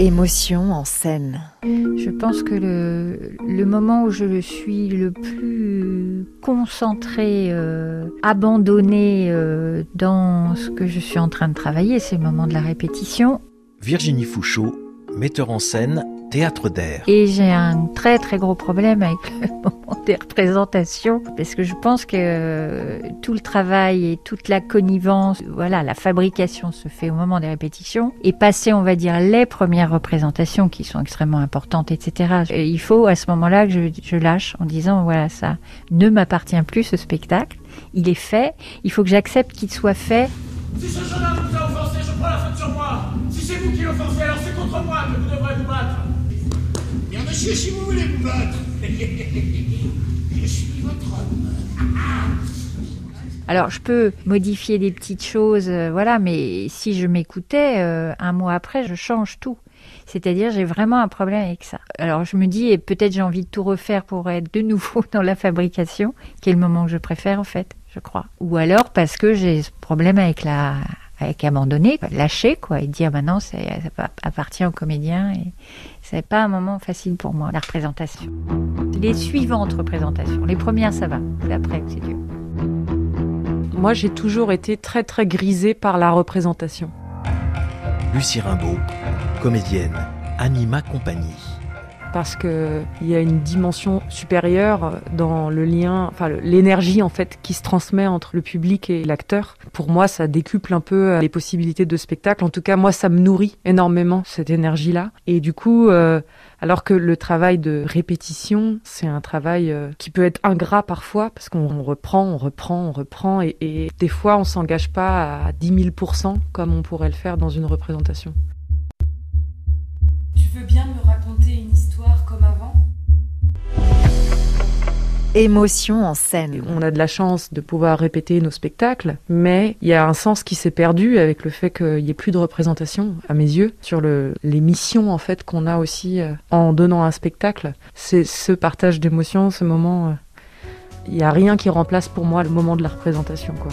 Émotion en scène. Je pense que le, le moment où je suis le plus concentré, euh, abandonné euh, dans ce que je suis en train de travailler, c'est le moment de la répétition. Virginie Fouchot, metteur en scène, théâtre d'air. Et j'ai un très très gros problème avec le moment des représentations parce que je pense que euh, tout le travail et toute la connivence, voilà, la fabrication se fait au moment des répétitions et passer, on va dire, les premières représentations qui sont extrêmement importantes, etc. Et il faut à ce moment-là que je, je lâche en disant voilà, ça ne m'appartient plus ce spectacle, il est fait, il faut que j'accepte qu'il soit fait Si ce jeune homme vous a offensé, je prends la faute sur moi. C'est vous qui l'offensez, alors c'est contre moi que vous devrez vous battre. Bien monsieur, si vous voulez vous battre. Je suis votre homme. Alors, je peux modifier des petites choses, euh, voilà, mais si je m'écoutais, euh, un mois après, je change tout. C'est-à-dire, j'ai vraiment un problème avec ça. Alors, je me dis, et peut-être j'ai envie de tout refaire pour être de nouveau dans la fabrication, qui est le moment que je préfère, en fait, je crois. Ou alors parce que j'ai ce problème avec la avec abandonner, lâcher quoi, et dire maintenant c'est ça appartient aux comédiens et c'est pas un moment facile pour moi la représentation. Les suivantes représentations, les premières ça va, c'est après que c'est dur. Moi, j'ai toujours été très très grisée par la représentation. Lucie Rimbaud, comédienne, anima compagnie. Parce que il y a une dimension supérieure dans le lien, enfin l'énergie en fait qui se transmet entre le public et l'acteur. Pour moi, ça décuple un peu euh, les possibilités de spectacle. En tout cas, moi, ça me nourrit énormément cette énergie-là. Et du coup, euh, alors que le travail de répétition, c'est un travail euh, qui peut être ingrat parfois parce qu'on on reprend, on reprend, on reprend, et, et des fois, on s'engage pas à 10 000 comme on pourrait le faire dans une représentation. Émotion en scène. On a de la chance de pouvoir répéter nos spectacles, mais il y a un sens qui s'est perdu avec le fait qu'il n'y ait plus de représentation, à mes yeux, sur le, les missions en fait qu'on a aussi euh, en donnant un spectacle. C'est ce partage d'émotions, ce moment. euh, Il n'y a rien qui remplace pour moi le moment de la représentation, quoi.